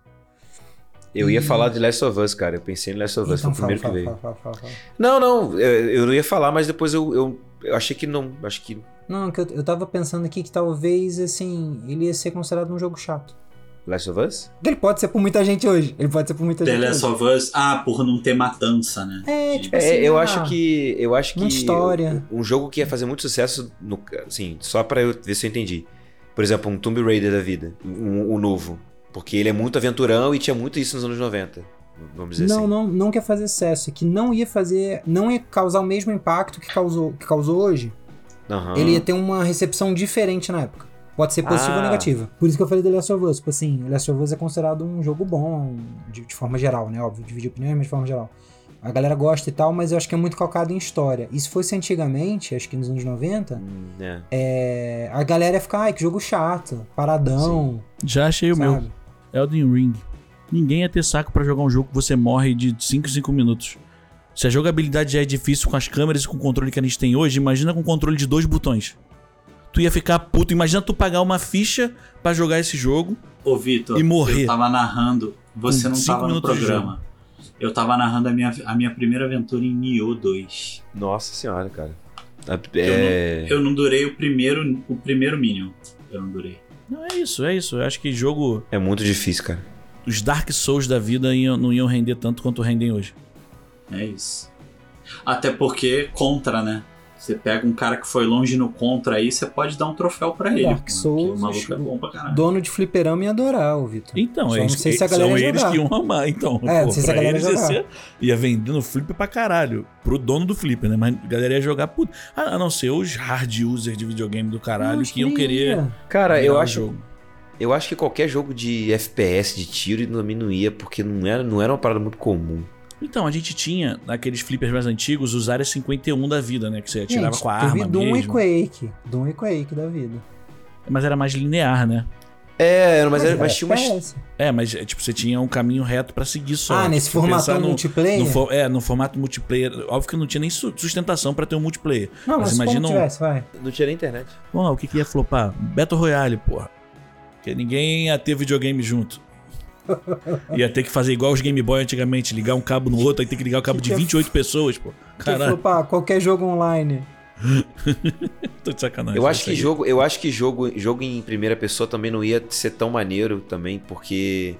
Eu ia falar de Last of Us, cara. Eu pensei em Last of Us, Então foi o fala, primeiro fala, que veio. fala, fala, fala. Não, não, eu, eu não ia falar, mas depois eu, eu, eu achei que não. Acho que. Não, que eu, eu tava pensando aqui que talvez, assim, ele ia ser considerado um jogo chato. Last of Us? Ele pode ser por muita gente hoje. Ele pode ser por muita The gente Last hoje. of Us, ah, por não ter matança, né? É, tipo É, assim, eu ah, acho que. Eu acho que. muita história. Um jogo que ia fazer muito sucesso, no, assim, só pra eu ver se eu entendi. Por exemplo, um Tomb Raider da vida. Um, um novo. Porque ele é muito aventurão e tinha muito isso nos anos 90. Vamos dizer Não, assim. não, não quer fazer sucesso, é que não ia fazer, não ia causar o mesmo impacto que causou, que causou hoje. Aham. Ele ia ter uma recepção diferente na época. Pode ser positiva Ah. ou negativa. Por isso que eu falei do Last of Us. Tipo assim, o Last of Us é considerado um jogo bom, de, de forma geral, né? Óbvio, dividir opiniões, mas de forma geral. A galera gosta e tal, mas eu acho que é muito calcado em história. E se fosse antigamente, acho que nos anos 90, Hum, é. é, a galera ia ficar, ai, que jogo chato, paradão, Já achei o meu. Elden Ring. Ninguém ia ter saco pra jogar um jogo que você morre de 5 em 5 minutos. Se a jogabilidade já é difícil com as câmeras e com o controle que a gente tem hoje, imagina com controle de dois botões. Tu ia ficar puto. Imagina tu pagar uma ficha pra jogar esse jogo. Ô, Vitor, E morrer. eu tava narrando. Você não tava no minutos de programa. Eu tava narrando a minha, a minha primeira aventura em Nioh 2. Nossa senhora, cara. É... Eu não durei o primeiro, o primeiro Minion. Eu não durei. Não, é isso, é isso. Eu acho que jogo. é muito difícil, cara. Os Dark Souls da vida iam- não iam render tanto quanto rendem hoje. É isso. Até porque contra, né? Você pega um cara que foi longe no contra aí, você pode dar um troféu pra ele. Dark Souls, O maluco é bom pra caralho. Dono de fliperama ia adorar, ô Vitor. Então, Só é não isso. sei se a são galera ia eles jogar. que iam amar, então. É, não sei se a galera ia eles ia, jogar. ser, ia vendendo flipper pra caralho. Pro dono do flipper, né? Mas a galera ia jogar puto. Ah, A não ser os hard users de videogame do caralho Não, que iam querer. ia. Cara, eu o acho, jogo. eu acho que qualquer jogo de FPS, de tiro, não ia, porque não era, não era uma parada muito comum. Então, a gente tinha, naqueles flippers mais antigos, os áreas 51 da vida, né? Que você atirava Gente, com a teve arma Doom mesmo. e Quake. Doom e Quake da vida. Mas era mais linear, né? É, mas, era, era mas tinha umas. É, mas é, tipo, você tinha um caminho reto pra seguir só. Ah, nesse Se for pensar formatão no- multiplayer? No é, no formato multiplayer. Óbvio que não tinha nem su- sustentação pra ter um multiplayer. Não, Mas mas, imagina como um- tivesse, vai. Não tinha nem internet. Bom, o que, que ia flopar? Battle Royale, porra. Porque ninguém ia ter videogame junto. Ia ter que fazer igual os Game Boy antigamente, ligar um cabo no outro, aí ter que ligar o cabo Que de que é 28 pessoas, pô. Caralho, pá, qualquer jogo online. tô de sacanagem. Eu acho isso que aí. jogo, eu acho que jogo, jogo em primeira pessoa também não ia ser tão maneiro também, porque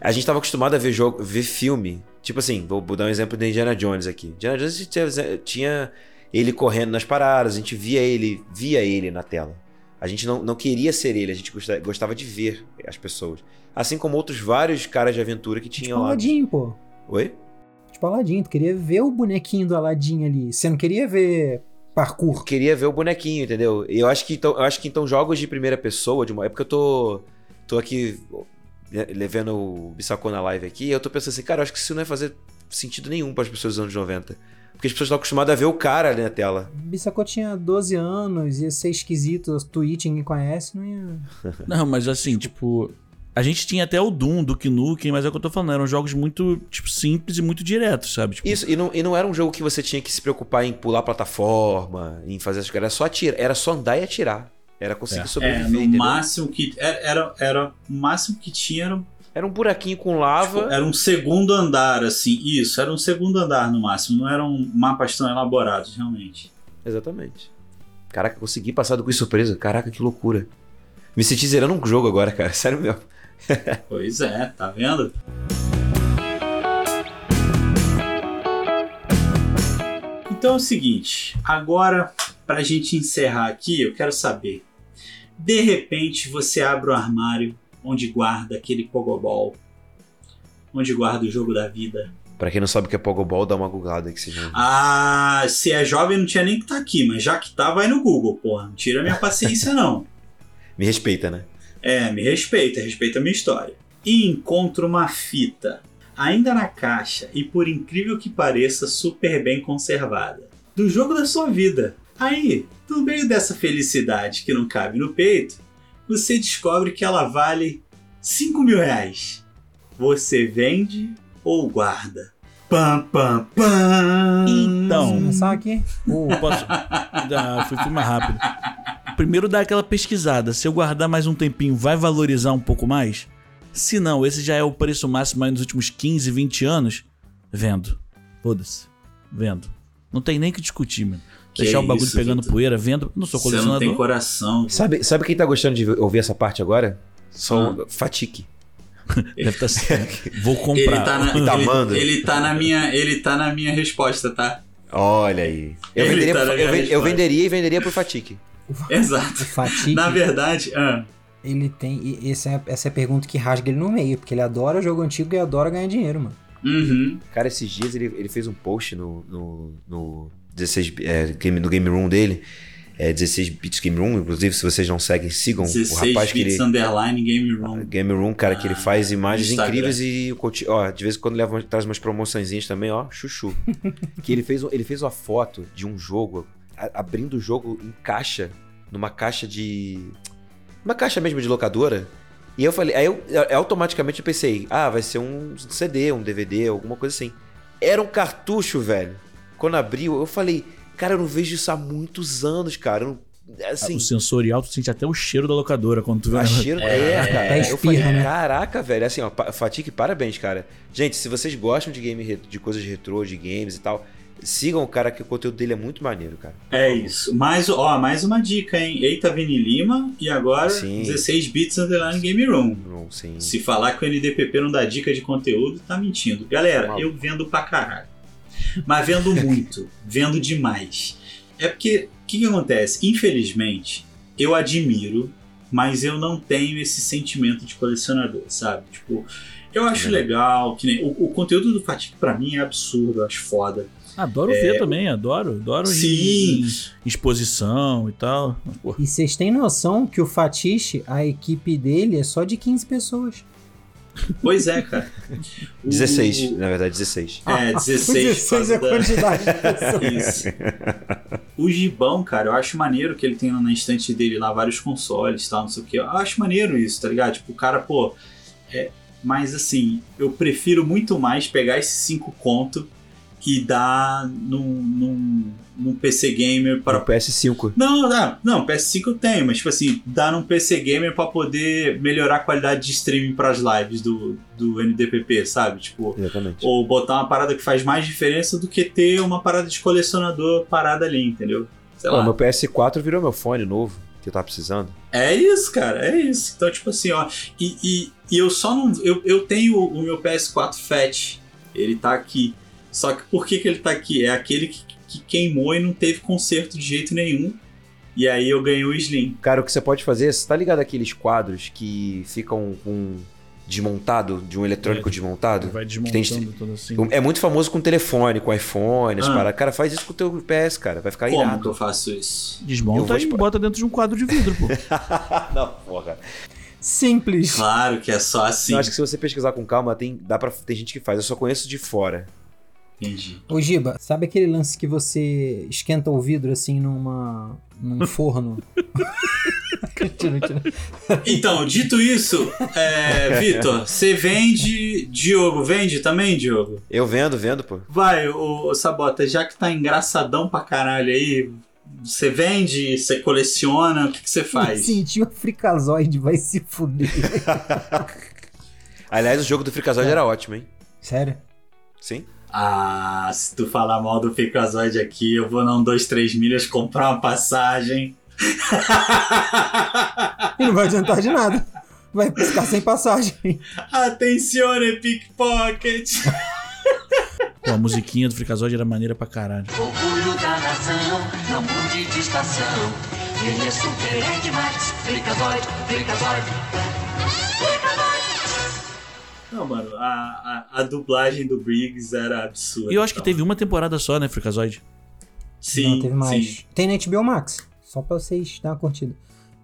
a gente tava acostumado a ver jogo, ver filme. Tipo assim, vou, vou dar um exemplo de Indiana Jones aqui. Indiana Jones tinha, tinha ele correndo nas paradas, a gente via ele, via ele na tela. A gente não, não queria ser ele, a gente gostava, gostava de ver as pessoas. Assim como outros vários caras de aventura que Tipo tinham lá. Aladdin, pô. Oi? Tipo Aladdin, tu queria ver o bonequinho do Aladdin ali. Você não queria ver parkour. queria ver o bonequinho, entendeu? Eu acho que então, eu acho que então jogos de primeira pessoa, de uma, é porque eu tô tô aqui né, levando o Bissacô na live aqui, e eu tô pensando assim, cara, eu acho que isso não ia fazer sentido nenhum para as pessoas dos anos 90. Porque as pessoas estão acostumadas a ver o cara ali na tela. Bissacô tinha 12 anos, ia ser esquisito, Twitch ninguém conhece, não ia. Não, mas assim, tipo. A gente tinha até o Doom, do Nukem, mas é o que eu tô falando, eram jogos muito, tipo, simples e muito diretos, sabe? Tipo, Isso, e não, e não era um jogo que você tinha que se preocupar em pular plataforma, em fazer essas coisas, era só atirar, era só andar e atirar. Era conseguir É. sobreviver, É, no máximo que. Era, era, era- o máximo que tinha era, Era um buraquinho com lava. tipo, era um segundo andar, assim. Isso, era um segundo andar no máximo. Não eram mapas tão elaborados, realmente. Exatamente. Caraca, consegui passar do quiz surpresa. Caraca, que loucura. Me senti zerando um jogo agora, cara. Sério mesmo. Pois é, tá vendo? Então é o seguinte, agora pra gente encerrar aqui, eu quero saber. De repente você abre o armário onde guarda aquele Pogobol, onde guarda o jogo da vida. Pra quem não sabe o que é Pogobol, dá uma googlada que seja. Ah, se é jovem não tinha nem que estar aqui, mas já que tá, vai no Google, porra. Não tira minha paciência não. Me respeita, né? É, me respeita, respeita a minha história. E encontro uma fita, ainda na caixa e por incrível que pareça, super bem conservada. Do jogo da sua vida. Aí, no meio dessa felicidade que não cabe no peito, você descobre que ela vale 5 mil reais. Você vende ou guarda? Pam, pam, pam. Então. Começar aqui? Pô, posso. Fui, fui mais rápido. Primeiro dá aquela pesquisada. Se eu guardar mais um tempinho, vai valorizar um pouco mais? Se não, esse já é o preço máximo aí nos últimos 15, 20 anos. Vendo. Foda-se. Vendo. Não tem nem que discutir, mano. Que Deixar o bagulho isso, pegando Vitor? poeira, vendo. Não sou Você não colecionador. tem coração. Sabe, sabe quem tá gostando de ouvir essa parte agora? São Ah. Fatique. Deve estar certo. Vou Ele comprar. tá, na, Tá ele, amando? ele tá na minha, ele tá na minha resposta, tá? Olha aí. Eu Ele venderia, tá pro- eu, eu venderia e venderia pro Fatique. Exato. O Fatigue, Na verdade, ah, ele tem. e Essa é, essa é a pergunta que rasga ele no meio, porque ele adora jogo antigo e adora ganhar dinheiro, mano. uhum. Cara, esses dias ele, ele fez um post no, no, no 16, é, game, no Game Room dele. é 16 Bits Game Room. Inclusive, se vocês não seguem, sigam 16 o rapaz que bits ele. underline game room. Game Room, cara, que ele Ah, faz imagens Instagram. incríveis e, ó, de vez em quando leva, traz umas promoçõezinhas também, ó, chuchu. que ele fez, ele fez uma foto de um jogo, a- abrindo o jogo em caixa, numa caixa de... Uma caixa mesmo de locadora. E eu falei, aí eu eu- automaticamente eu pensei, ah, vai ser um CD, um DVD, alguma coisa assim. Era um cartucho, velho. Quando abriu, eu falei, cara, eu não vejo isso há muitos anos, cara. Eu não- assim, O sensorial, tu sente até o cheiro da locadora quando tu vê. a cheiro é, cara. Até eu espirra, falei, né? caraca, velho. Assim, ó, Fatique, parabéns, cara. Gente, se vocês gostam de game de coisas retrô, de games e tal, sigam o cara que o conteúdo dele é muito maneiro, cara. É isso. Mais, ó, mais uma dica, hein? Eita Vini Lima e agora Sim. 16 bits underline game room. Se falar que o NDPP não dá dica de conteúdo, tá mentindo. Galera, Maluco. eu vendo pra caralho. Mas vendo muito, vendo demais. É porque, o que, que acontece? Infelizmente, eu admiro, mas eu não tenho esse sentimento de colecionador, sabe? Tipo, eu acho É. legal, que nem, o, o conteúdo do Fatigue pra mim é absurdo, eu acho foda. Adoro ver também, adoro. Adoro Sim. em exposição e tal. Pô, E vocês têm noção que o Fatiche, a equipe dele é só de 15 pessoas. Pois é, cara. O- 16, na verdade, 16. É, 16. por 16 é a da- quantidade de pessoas. Isso. O Gibão, cara, eu acho maneiro que ele tenha na estante dele lá vários consoles e tal, não sei o que. Eu acho maneiro isso, tá ligado? Tipo, o cara, pô. É, mas assim, eu prefiro muito mais pegar esses 5 conto e dar num, num, num PC Gamer Para para. o PS5. Não, não, não, PS5 eu tenho, mas tipo assim, dar num PC Gamer pra poder melhorar a qualidade de streaming pras lives do, do NDPP, sabe? Tipo, Exatamente. ou botar uma parada que faz mais diferença do que ter uma parada de colecionador parada ali, entendeu? Sei Pô, lá. meu PS4 virou meu fone novo, que eu tava precisando. É isso, cara, é isso. Então, tipo assim, ó. E, e, e eu só não. Eu, eu tenho o meu PS4 Fat. Ele tá aqui. Só que por que, que ele tá aqui? É aquele que, que queimou e não teve conserto de jeito nenhum. E aí eu ganhei o Slim. Cara, o que você pode fazer, você tá ligado aqueles quadros que ficam com desmontado, de um eletrônico É. desmontado? vai tem- desmontando tudo assim. É muito famoso com telefone, com iPhone, as Ah. paradas. Cara, faz isso com o teu PS, cara. Vai ficar Como irado. que eu faço isso? Eu Desmonta vou e bota dentro de um quadro de vidro, pô. Não, porra. Simples. Claro que é só assim. Eu acho que se você pesquisar com calma, tem, dá pra, tem gente que faz. Eu só conheço de fora. Entendi. Ô Giba, sabe aquele lance que você esquenta o vidro assim numa num forno? Então, dito isso, é, Vitor, você vende. Diogo, vende também, Diogo? Eu vendo, vendo, pô. Vai, ô, ô, Sabota, já que tá engraçadão pra caralho aí, você vende, você coleciona, o que, que você faz? Sentiu a fricazoide, vai se fuder. Aliás, o jogo do Freakazoid era ótimo, hein? Sério? Sim. Ah, se tu falar mal do Picazoide aqui, eu vou não dois, três milhas comprar uma passagem. E não vai adiantar de nada. Vai ficar sem passagem. Atencione, pickpocket! Pô, a musiquinha do Freakazoid era maneira pra caralho. Orgulho da nação, não mude de estação. Ele é super é demais. Freakazoid, Freakazoid. Não, mano, a, a, a dublagem do Briggs era absurda. E eu acho que então. teve uma temporada só, né, Freakazoid? Sim, não, teve mais. sim. Tem na HBO Max. Só pra vocês dar uma curtida.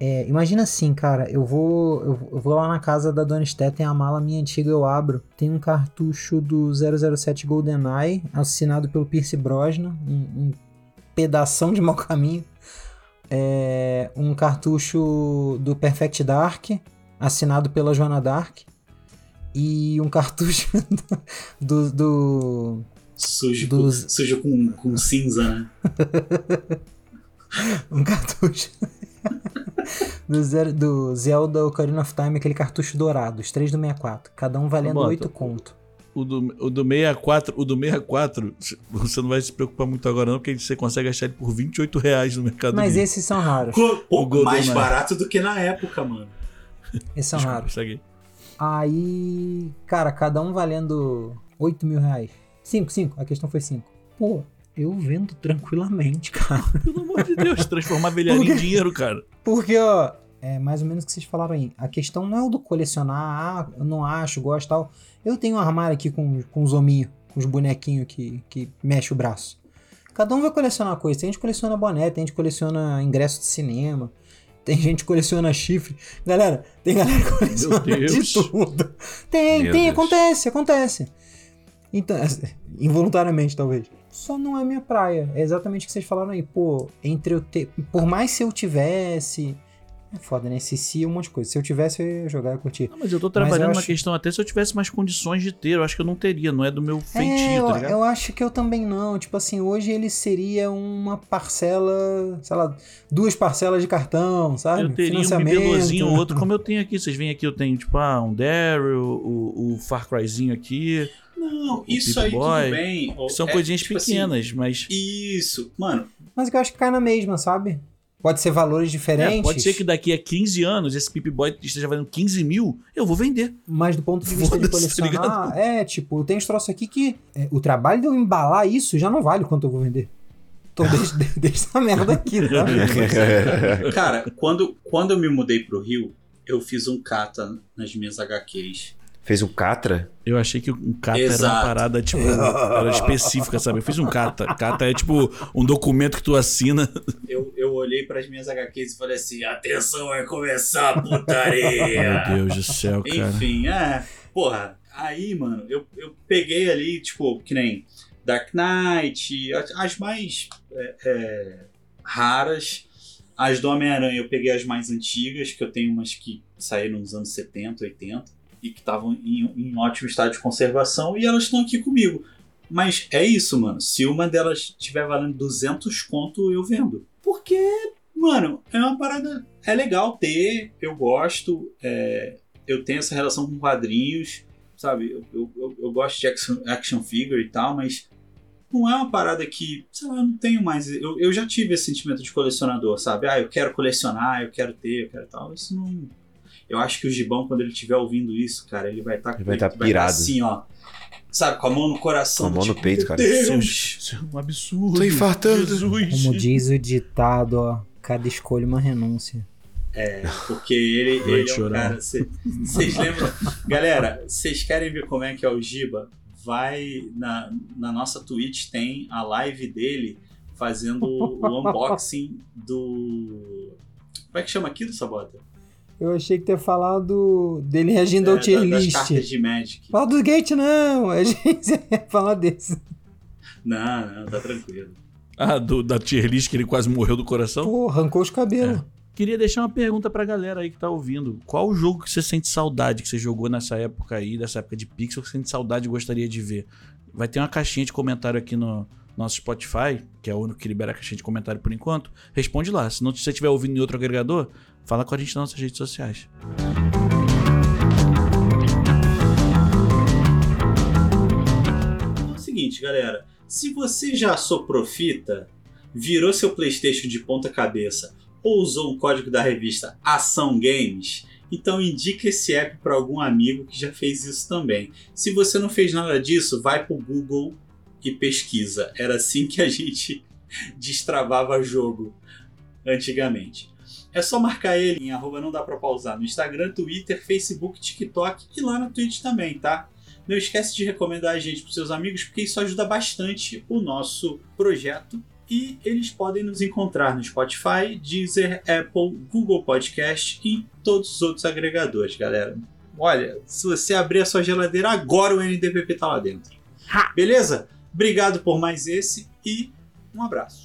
É, imagina assim, cara, eu vou, eu, eu vou lá na casa da Dona Esté, tem a mala minha antiga, eu abro. Tem um cartucho do 007 GoldenEye, assinado pelo Pierce Brosnan, um, um pedação de mau caminho. É, um cartucho do Perfect Dark, assinado pela Joana Dark. E um cartucho do, do, Sujo, Dos- com, sujo com, com cinza, né? Um cartucho. do, zero, do Zelda Ocarina of Time, aquele cartucho dourado, os três do 64. Cada um valendo Bota. 8 conto. O do, o do 64, o do 64, você não vai se preocupar muito agora não, porque você consegue achar ele por 28 reais no mercado Mas esses são raros. Pô, mais barato do que na época, mano. Esses são Desculpa, raros. segue. Aí, cara, cada um valendo 8 mil reais. 5, 5. A questão foi 5. Pô, eu vendo tranquilamente, cara. Pelo amor de Deus, transformar velharia em dinheiro, cara. Porque, ó, é mais ou menos o que vocês falaram aí. A questão não é o do colecionar, ah, eu não acho, gosto tal. Eu tenho um armário aqui com, com os hominhos, com os bonequinhos que, que mexe o braço. Cada um vai colecionar coisa. Tem gente que coleciona boné, tem gente que coleciona ingresso de cinema. Tem gente que coleciona chifre. Galera, tem galera que coleciona de tudo. Tem, Meu tem, Deus. acontece, acontece. Então, involuntariamente, talvez. Só não é minha praia. É exatamente o que vocês falaram aí. Pô, entre eu ter. Por mais se eu tivesse. É foda, né? Se se um monte de coisa. Se eu tivesse, eu ia jogar e curtir. Não, mas eu tô trabalhando eu na acho- questão até se eu tivesse mais condições de ter, eu acho que eu não teria, não é do meu feitio, é, eu, tá ligado? eu acho que eu também não. Tipo assim, hoje ele seria uma parcela, sei lá, duas parcelas de cartão, sabe? Eu teria um Financiamento. bibelozinho ou outro, como eu tenho aqui. Vocês veem aqui, eu tenho, tipo, ah, um Daryl, o, o Far Cryzinho aqui. Não, isso aí Boy, tudo bem. São é, coisinhas tipo assim, pequenas, mas. isso, mano. Mas eu acho que cai na mesma, sabe? Pode ser valores diferentes. É, pode ser que daqui a 15 anos esse Pip Boy esteja valendo 15 mil, eu vou vender. Mas do ponto de vista de tá colecionar, é, tipo, tem uns troços aqui que é, o trabalho de eu embalar isso já não vale quanto eu vou vender. Então deixa, deixa essa merda aqui, tá? Cara, quando, quando eu me mudei pro Rio, eu fiz um cata nas minhas HQs. Fez um Catra? Eu achei que um kata era uma Exato. parada, tipo, era específica, sabe? Eu fiz um kata. Kata é tipo um documento que tu assina. Eu, eu olhei pras minhas HQs e falei assim: atenção, vai começar a putaria. Meu Deus do céu, cara. Enfim, é. Porra, aí, mano, eu, eu peguei ali, tipo, que nem Dark Knight, as, as mais é, é, raras. As do Homem-Aranha eu peguei as mais antigas, que eu tenho umas que saíram nos anos 70, 80, e que estavam em, em ótimo estado de conservação, e elas estão aqui comigo. Mas é isso, mano. Se uma delas estiver valendo 200 conto, eu vendo. Porque, mano, é uma parada. É legal ter, eu gosto. é, eu tenho essa relação com quadrinhos, sabe? Eu, eu- eu gosto de action, action figure e tal, mas não é uma parada que, sei lá, eu não tenho mais. Eu, eu já tive esse sentimento de colecionador, sabe? Ah, eu quero colecionar, eu quero ter, eu quero tal. Isso não. Eu acho que o Gibão, quando ele estiver ouvindo isso, cara, ele vai estar Ele vai tá pirado. assim, ó. Sabe, com a mão no coração. Com a mão no tipo, peito, meu cara. Deus! Isso é um absurdo. Tô infartando. Jesus. Como diz o ditado, ó, cada escolha uma renúncia. Porque ele, Vai ele é um chorar. cara. Vocês lembram? Galera, vocês querem ver como é que é o Giba? Vai na, na nossa Twitch, tem a live dele fazendo o unboxing do. Como é que chama aquilo, Sabota? Eu achei que ter falado dele reagindo ao É, tier da- das list. cartas de Magic. Fala do Gate, não! A gente ia falar desse. Não, não, tá tranquilo. Ah, do, da tier list que ele quase morreu do coração? Pô, arrancou os cabelos. Queria deixar uma pergunta pra galera aí que tá ouvindo. Qual o jogo que você sente saudade que você jogou nessa época aí, dessa época de Pixel, que você sente saudade e gostaria de ver? Vai ter uma caixinha de comentário aqui no nosso Spotify, que é o único que libera a caixinha de comentário por enquanto. Responde lá. Se não se você estiver ouvindo em outro agregador, fala com a gente nas nossas redes sociais. É o seguinte, galera. Se você já soprou fita, virou seu PlayStation de ponta cabeça ou usou um código da revista Ação Games, então indica esse app para algum amigo que já fez isso também. Se você não fez nada disso, vai pro Google e pesquisa. Era assim que a gente destravava jogo antigamente. É só marcar ele em arroba não dá pra pausar no Instagram, Twitter, Facebook, TikTok e lá na Twitch também, tá? Não esquece de recomendar a gente para seus amigos, porque isso ajuda bastante o nosso projeto. E eles podem nos encontrar no Spotify, Deezer, Apple, Google Podcast e todos os outros agregadores, galera. Olha, se você abrir a sua geladeira agora, o NDPP tá lá dentro. Beleza? Obrigado por mais esse e um abraço.